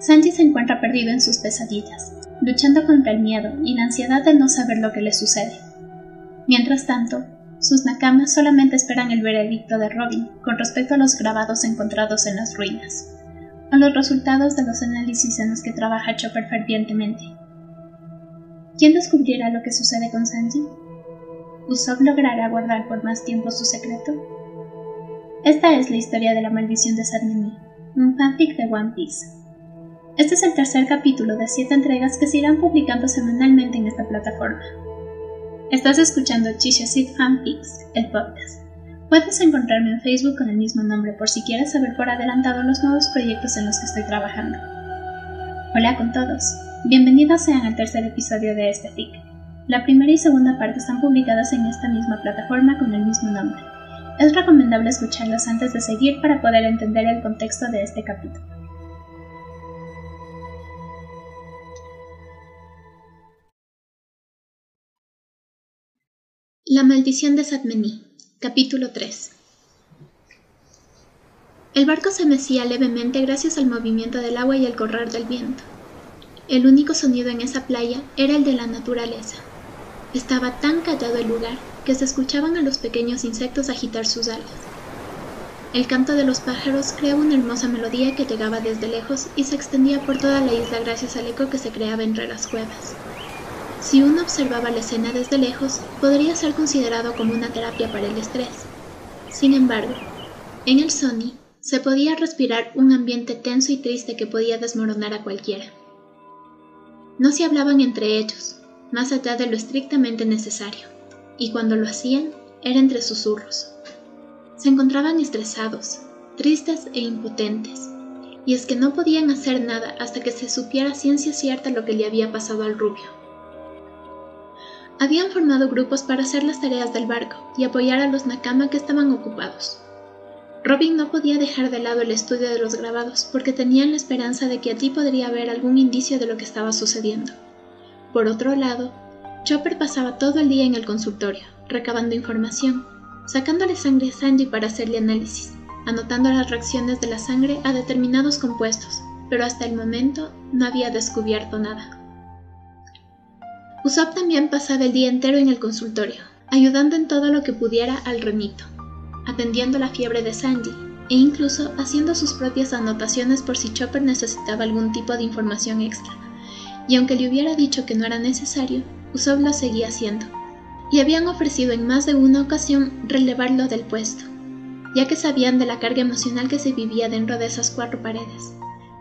Sanji se encuentra perdido en sus pesadillas, luchando contra el miedo y la ansiedad de no saber lo que le sucede. Mientras tanto, sus nakamas solamente esperan el veredicto de Robin con respecto a los grabados encontrados en las ruinas, o los resultados de los análisis en los que trabaja Chopper fervientemente. ¿Quién descubrirá lo que sucede con Sanji? ¿Usopp logrará guardar por más tiempo su secreto? Esta es la historia de la maldición de Sadnemi, un fanfic de One Piece. Este es el tercer capítulo de siete entregas que se irán publicando semanalmente en esta plataforma. Estás escuchando Chisha Seed Fanfics, el podcast. Puedes encontrarme en Facebook con el mismo nombre por si quieres saber por adelantado los nuevos proyectos en los que estoy trabajando. Hola con todos, bienvenidos sean al tercer episodio de este fic. La primera y segunda parte están publicadas en esta misma plataforma con el mismo nombre. Es recomendable escucharlos antes de seguir para poder entender el contexto de este capítulo. La maldición de Satmení, capítulo 3. El barco se mecía levemente gracias al movimiento del agua y al correr del viento. El único sonido en esa playa era el de la naturaleza. Estaba tan callado el lugar que se escuchaban a los pequeños insectos agitar sus alas. El canto de los pájaros creaba una hermosa melodía que llegaba desde lejos y se extendía por toda la isla gracias al eco que se creaba entre las cuevas. Si uno observaba la escena desde lejos, podría ser considerado como una terapia para el estrés. Sin embargo, en el Sony se podía respirar un ambiente tenso y triste que podía desmoronar a cualquiera. No se hablaban entre ellos, más allá de lo estrictamente necesario, y cuando lo hacían era entre susurros. Se encontraban estresados, tristes e impotentes, y es que no podían hacer nada hasta que se supiera ciencia cierta lo que le había pasado al rubio habían formado grupos para hacer las tareas del barco y apoyar a los Nakama que estaban ocupados. Robin no podía dejar de lado el estudio de los grabados porque tenían la esperanza de que allí podría haber algún indicio de lo que estaba sucediendo. Por otro lado, Chopper pasaba todo el día en el consultorio, recabando información, sacándole sangre a Sanji para hacerle análisis, anotando las reacciones de la sangre a determinados compuestos, pero hasta el momento no había descubierto nada. Usopp también pasaba el día entero en el consultorio, ayudando en todo lo que pudiera al renito, atendiendo la fiebre de Sanji e incluso haciendo sus propias anotaciones por si Chopper necesitaba algún tipo de información extra. Y aunque le hubiera dicho que no era necesario, Usopp lo seguía haciendo, y habían ofrecido en más de una ocasión relevarlo del puesto, ya que sabían de la carga emocional que se vivía dentro de esas cuatro paredes.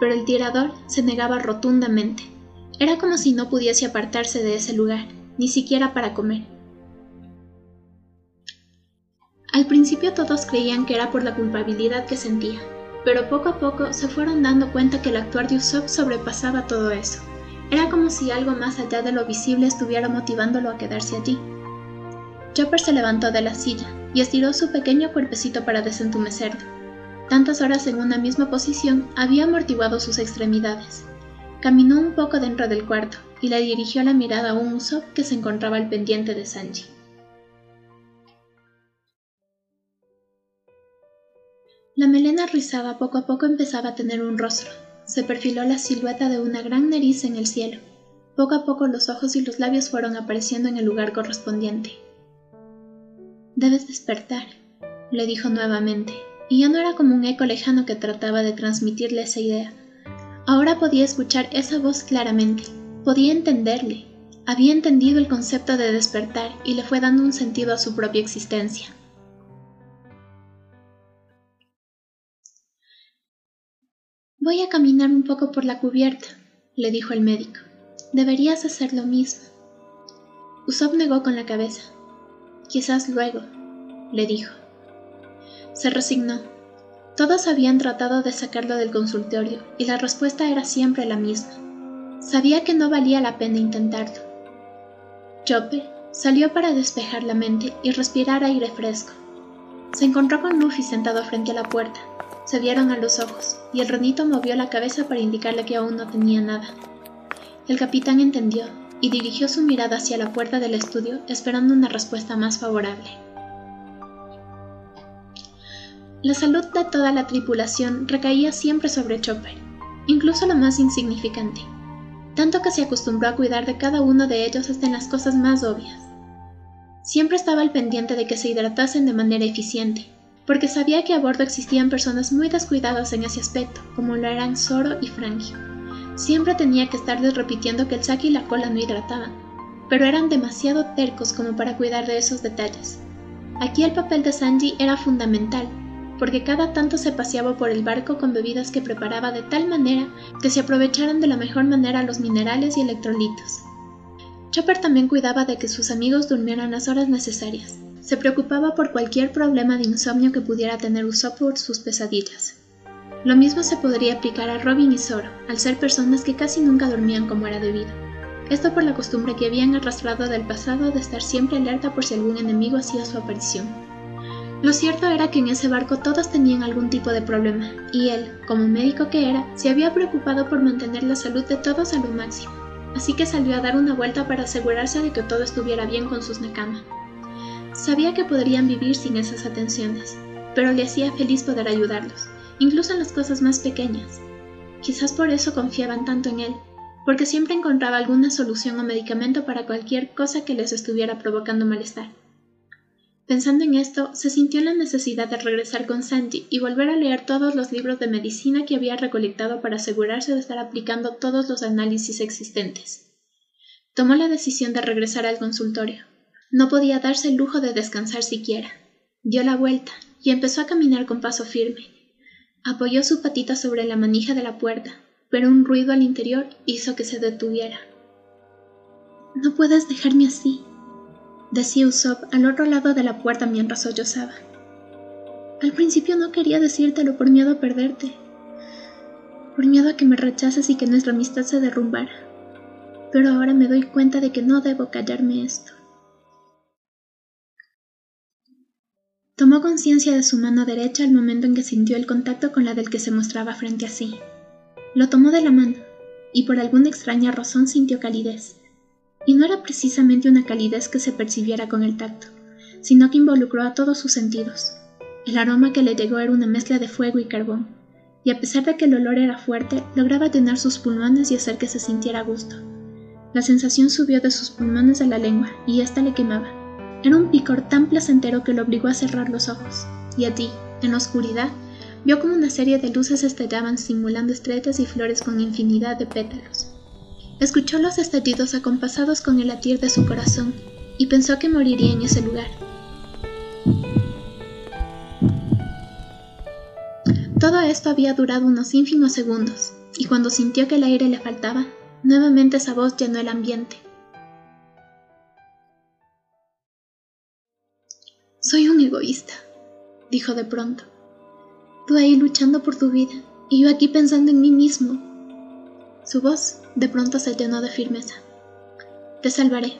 Pero el tirador se negaba rotundamente era como si no pudiese apartarse de ese lugar, ni siquiera para comer. Al principio todos creían que era por la culpabilidad que sentía, pero poco a poco se fueron dando cuenta que el actuar de Usopp sobrepasaba todo eso. Era como si algo más allá de lo visible estuviera motivándolo a quedarse allí. Chopper se levantó de la silla y estiró su pequeño cuerpecito para desentumecerlo. Tantas horas en una misma posición había amortiguado sus extremidades. Caminó un poco dentro del cuarto y le dirigió la mirada a un Usopp que se encontraba al pendiente de Sanji. La melena rizada poco a poco empezaba a tener un rostro. Se perfiló la silueta de una gran nariz en el cielo. Poco a poco los ojos y los labios fueron apareciendo en el lugar correspondiente. Debes despertar, le dijo nuevamente, y ya no era como un eco lejano que trataba de transmitirle esa idea, Ahora podía escuchar esa voz claramente, podía entenderle, había entendido el concepto de despertar y le fue dando un sentido a su propia existencia. Voy a caminar un poco por la cubierta, le dijo el médico. Deberías hacer lo mismo. Usopp negó con la cabeza. Quizás luego, le dijo. Se resignó todos habían tratado de sacarlo del consultorio y la respuesta era siempre la misma. Sabía que no valía la pena intentarlo. Chopper salió para despejar la mente y respirar aire fresco. Se encontró con Luffy sentado frente a la puerta. Se vieron a los ojos y el ronito movió la cabeza para indicarle que aún no tenía nada. El capitán entendió y dirigió su mirada hacia la puerta del estudio esperando una respuesta más favorable. La salud de toda la tripulación recaía siempre sobre Chopper. incluso lo más insignificante, tanto que se acostumbró a cuidar de cada uno de ellos hasta en las cosas más obvias. Siempre estaba al pendiente de que se hidratasen de manera eficiente, porque sabía que a bordo existían personas muy descuidadas en ese aspecto, como lo eran Zoro y Frankie. Siempre tenía que estarles repitiendo que el saque y la cola no hidrataban, pero eran demasiado tercos como para cuidar de esos detalles. Aquí el papel de Sanji era fundamental, porque cada tanto se paseaba por el barco con bebidas que preparaba de tal manera que se aprovecharan de la mejor manera los minerales y electrolitos. Chopper también cuidaba de que sus amigos durmieran las horas necesarias. Se preocupaba por cualquier problema de insomnio que pudiera tener Usopp por sus pesadillas. Lo mismo se podría aplicar a Robin y Zoro, al ser personas que casi nunca dormían como era debido. Esto por la costumbre que habían arrastrado del pasado de estar siempre alerta por si algún enemigo hacía su aparición. Lo cierto era que en ese barco todos tenían algún tipo de problema, y él, como médico que era, se había preocupado por mantener la salud de todos a lo máximo, así que salió a dar una vuelta para asegurarse de que todo estuviera bien con sus Nakama. Sabía que podrían vivir sin esas atenciones, pero le hacía feliz poder ayudarlos, incluso en las cosas más pequeñas. Quizás por eso confiaban tanto en él, porque siempre encontraba alguna solución o medicamento para cualquier cosa que les estuviera provocando malestar. Pensando en esto, se sintió la necesidad de regresar con Sanji y volver a leer todos los libros de medicina que había recolectado para asegurarse de estar aplicando todos los análisis existentes. Tomó la decisión de regresar al consultorio. No podía darse el lujo de descansar siquiera. Dio la vuelta y empezó a caminar con paso firme, Apoyó su patita sobre la manija de la puerta, pero un ruido al interior hizo que se detuviera. No puedes dejarme así, decía Usopp al otro lado de la puerta mientras sollozaba. Al principio no quería decírtelo por miedo a perderte, por miedo a que me rechaces y que nuestra amistad se derrumbara, pero ahora me doy cuenta de que no debo callarme esto. Tomó conciencia de su mano derecha al momento en que sintió el contacto con la del que se mostraba frente a sí. Lo tomó de la mano, y por alguna extraña razón sintió calidez. Y no era precisamente una calidez que se percibiera con el tacto, sino que involucró a todos sus sentidos. El aroma que le llegó era una mezcla de fuego y carbón, y a pesar de que el olor era fuerte, lograba tener sus pulmones y hacer que se sintiera a gusto. La sensación subió de sus pulmones a la lengua, y ésta le quemaba era un picor tan placentero que lo obligó a cerrar los ojos, y allí, en la oscuridad, vio como una serie de luces estallaban simulando estrellas y flores con infinidad de pétalos. Escuchó los estallidos acompasados con el latir de su corazón y pensó que moriría en ese lugar. Todo esto había durado unos ínfimos segundos, y cuando sintió que el aire le faltaba, nuevamente esa voz llenó el ambiente. Soy un egoísta, dijo de pronto. Tú ahí luchando por tu vida y yo aquí pensando en mí mismo. Su voz de pronto se llenó de firmeza. Te salvaré,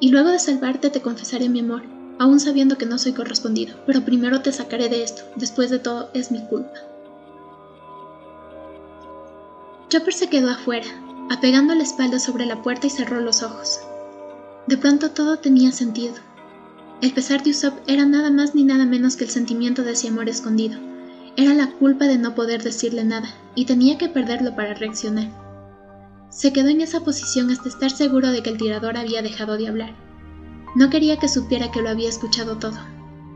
y luego de salvarte te confesaré mi amor, aún sabiendo que no soy correspondido, pero primero te sacaré de esto, después de todo es mi culpa. Chopper se quedó afuera, apegando la espalda sobre la puerta y cerró los ojos. De pronto todo tenía sentido. El pesar de Usopp era nada más ni nada menos que el sentimiento de ese amor escondido. Era la culpa de no poder decirle nada, y tenía que perderlo para reaccionar. Se quedó en esa posición hasta estar seguro de que el tirador había dejado de hablar. No quería que supiera que lo había escuchado todo.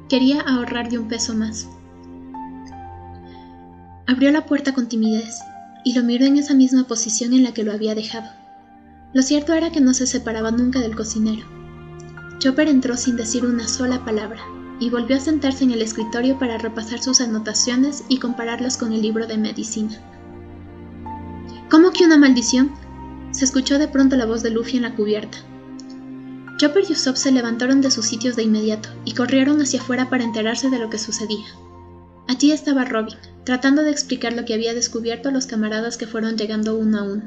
Quería ahorrarle un peso más. Abrió la puerta con timidez y lo miró en esa misma posición en la que lo había dejado. Lo cierto era que no se separaba nunca del cocinero. Chopper entró sin decir una sola palabra y volvió a sentarse en el escritorio para repasar sus anotaciones y compararlas con el libro de medicina. ¿Cómo que una maldición? Se escuchó de pronto la voz de Luffy en la cubierta. Chopper y Usopp se levantaron de sus sitios de inmediato y corrieron hacia afuera para enterarse de lo que sucedía. Allí estaba Robin, tratando de explicar lo que había descubierto a los camaradas que fueron llegando uno a uno.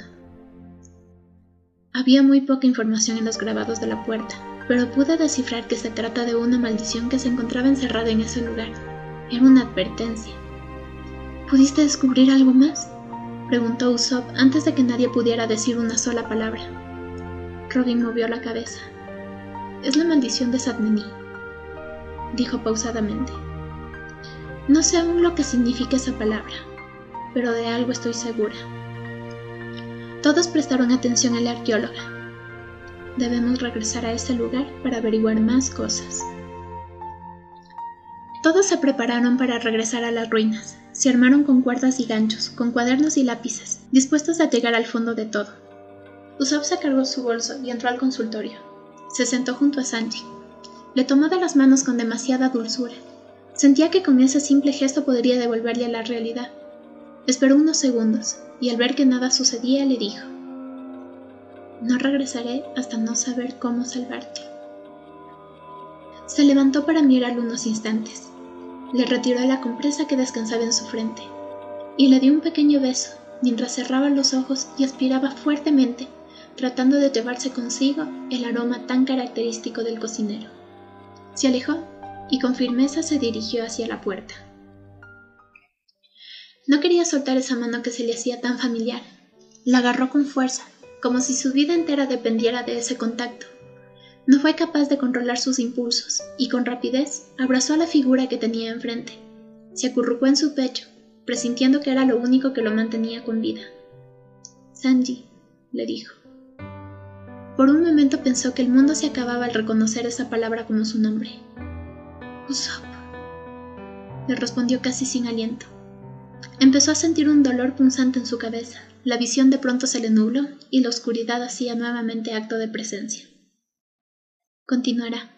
Había muy poca información en los grabados de la puerta, pero pude descifrar que se trata de una maldición que se encontraba encerrada en ese lugar. Era una advertencia. ¿Pudiste descubrir algo más? Preguntó Usopp antes de que nadie pudiera decir una sola palabra. Robin movió la cabeza. Es la maldición de Sadmeni, dijo pausadamente. No sé aún lo que significa esa palabra, pero de algo estoy segura. Todos prestaron atención a la arqueóloga. Debemos regresar a ese lugar para averiguar más cosas. Todos se prepararon para regresar a las ruinas. Se armaron con cuerdas y ganchos, con cuadernos y lápices, dispuestos a llegar al fondo de todo. Usopp se cargó su bolso y entró al consultorio. Se sentó junto a Sanji. Le tomó de las manos con demasiada dulzura. Sentía que con ese simple gesto podría devolverle a la realidad. Esperó unos segundos, y al ver que nada sucedía le dijo, No regresaré hasta no saber cómo salvarte. Se levantó para mirar unos instantes. Le retiró la compresa que descansaba en su frente y le dio un pequeño beso mientras cerraba los ojos y aspiraba fuertemente, tratando de llevarse consigo el aroma tan característico del cocinero. Se alejó y con firmeza se dirigió hacia la puerta. No quería soltar esa mano que se le hacía tan familiar. La agarró con fuerza, como si su vida entera dependiera de ese contacto. No fue capaz de controlar sus impulsos y con rapidez abrazó a la figura que tenía enfrente. Se acurrucó en su pecho, presintiendo que era lo único que lo mantenía con vida. Sanji, le dijo. Por un momento pensó que el mundo se acababa al reconocer esa palabra como su nombre. Usopp, le respondió casi sin aliento. Empezó a sentir un dolor punzante en su cabeza. La visión de pronto se le nubló y la oscuridad hacía nuevamente acto de presencia. Continuará.